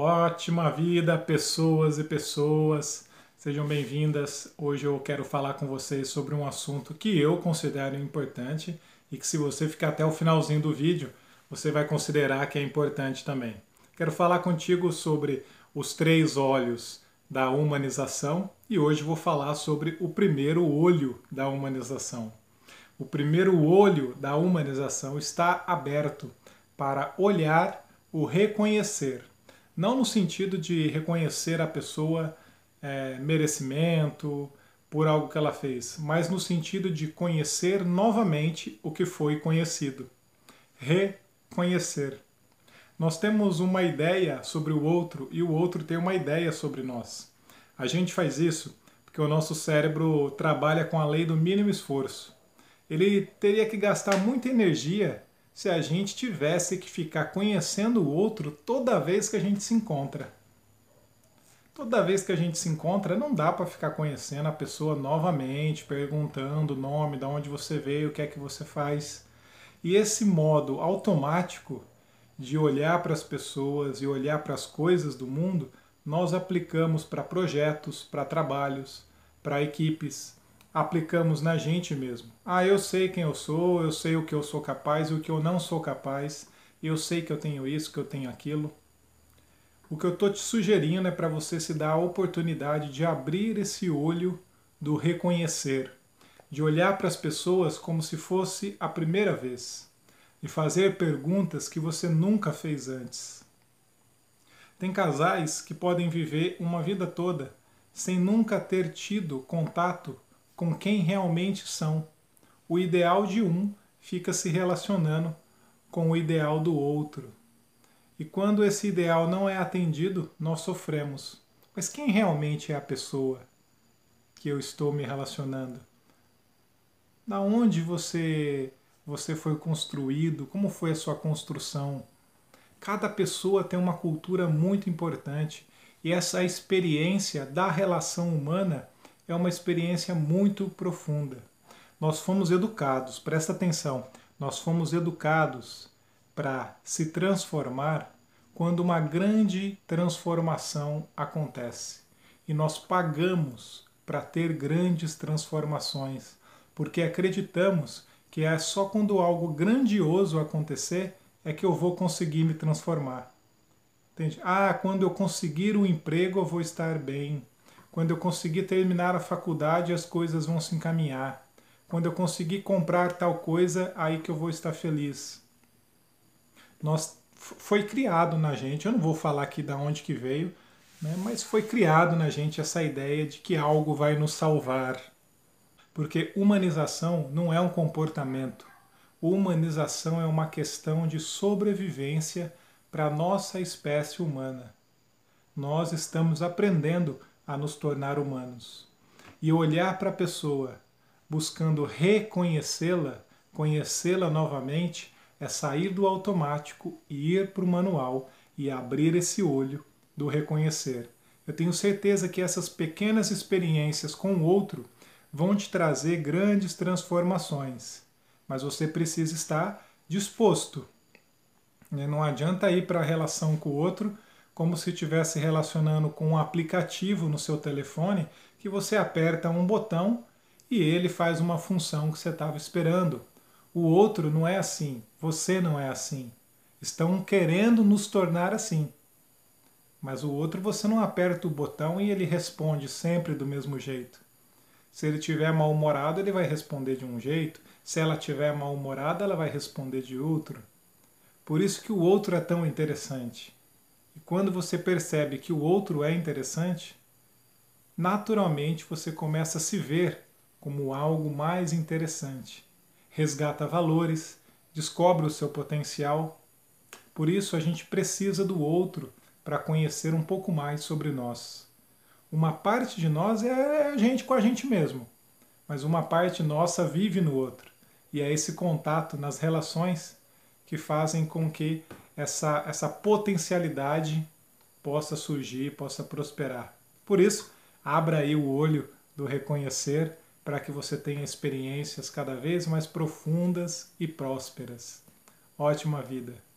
Ótima vida, pessoas e pessoas. Sejam bem-vindas. Hoje eu quero falar com vocês sobre um assunto que eu considero importante e que se você ficar até o finalzinho do vídeo, você vai considerar que é importante também. Quero falar contigo sobre os três olhos da humanização e hoje vou falar sobre o primeiro olho da humanização. O primeiro olho da humanização está aberto para olhar o reconhecer não no sentido de reconhecer a pessoa é, merecimento por algo que ela fez, mas no sentido de conhecer novamente o que foi conhecido. Reconhecer. Nós temos uma ideia sobre o outro e o outro tem uma ideia sobre nós. A gente faz isso porque o nosso cérebro trabalha com a lei do mínimo esforço. Ele teria que gastar muita energia se a gente tivesse que ficar conhecendo o outro toda vez que a gente se encontra. Toda vez que a gente se encontra, não dá para ficar conhecendo a pessoa novamente, perguntando o nome, de onde você veio, o que é que você faz. E esse modo automático de olhar para as pessoas e olhar para as coisas do mundo, nós aplicamos para projetos, para trabalhos, para equipes, aplicamos na gente mesmo. Ah, eu sei quem eu sou, eu sei o que eu sou capaz e o que eu não sou capaz, eu sei que eu tenho isso, que eu tenho aquilo. O que eu estou te sugerindo é para você se dar a oportunidade de abrir esse olho do reconhecer, de olhar para as pessoas como se fosse a primeira vez, e fazer perguntas que você nunca fez antes. Tem casais que podem viver uma vida toda sem nunca ter tido contato com quem realmente são. O ideal de um fica se relacionando com o ideal do outro. E quando esse ideal não é atendido, nós sofremos. Mas quem realmente é a pessoa que eu estou me relacionando? Da onde você você foi construído? Como foi a sua construção? Cada pessoa tem uma cultura muito importante e essa experiência da relação humana é uma experiência muito profunda. Nós fomos educados, presta atenção, nós fomos educados para se transformar quando uma grande transformação acontece. E nós pagamos para ter grandes transformações, porque acreditamos que é só quando algo grandioso acontecer é que eu vou conseguir me transformar. Entende? Ah, quando eu conseguir o emprego eu vou estar bem. Quando eu conseguir terminar a faculdade, as coisas vão se encaminhar. Quando eu conseguir comprar tal coisa, aí que eu vou estar feliz. Nós foi criado na gente, eu não vou falar aqui de onde que veio, né, mas foi criado na gente essa ideia de que algo vai nos salvar. Porque humanização não é um comportamento. Humanização é uma questão de sobrevivência para a nossa espécie humana. Nós estamos aprendendo a nos tornar humanos. E olhar para a pessoa buscando reconhecê-la, conhecê-la novamente, é sair do automático e ir para o manual e abrir esse olho do reconhecer. Eu tenho certeza que essas pequenas experiências com o outro vão te trazer grandes transformações, mas você precisa estar disposto. Não adianta ir para a relação com o outro como se estivesse relacionando com um aplicativo no seu telefone que você aperta um botão e ele faz uma função que você estava esperando. O outro não é assim, você não é assim. Estão querendo nos tornar assim. Mas o outro você não aperta o botão e ele responde sempre do mesmo jeito. Se ele tiver mal-humorado, ele vai responder de um jeito. Se ela tiver mal-humorada, ela vai responder de outro. Por isso que o outro é tão interessante. E quando você percebe que o outro é interessante, naturalmente você começa a se ver como algo mais interessante. Resgata valores, descobre o seu potencial. Por isso a gente precisa do outro para conhecer um pouco mais sobre nós. Uma parte de nós é a gente com a gente mesmo, mas uma parte nossa vive no outro. E é esse contato nas relações que fazem com que essa, essa potencialidade possa surgir, possa prosperar. Por isso, abra aí o olho do reconhecer para que você tenha experiências cada vez mais profundas e prósperas. Ótima vida!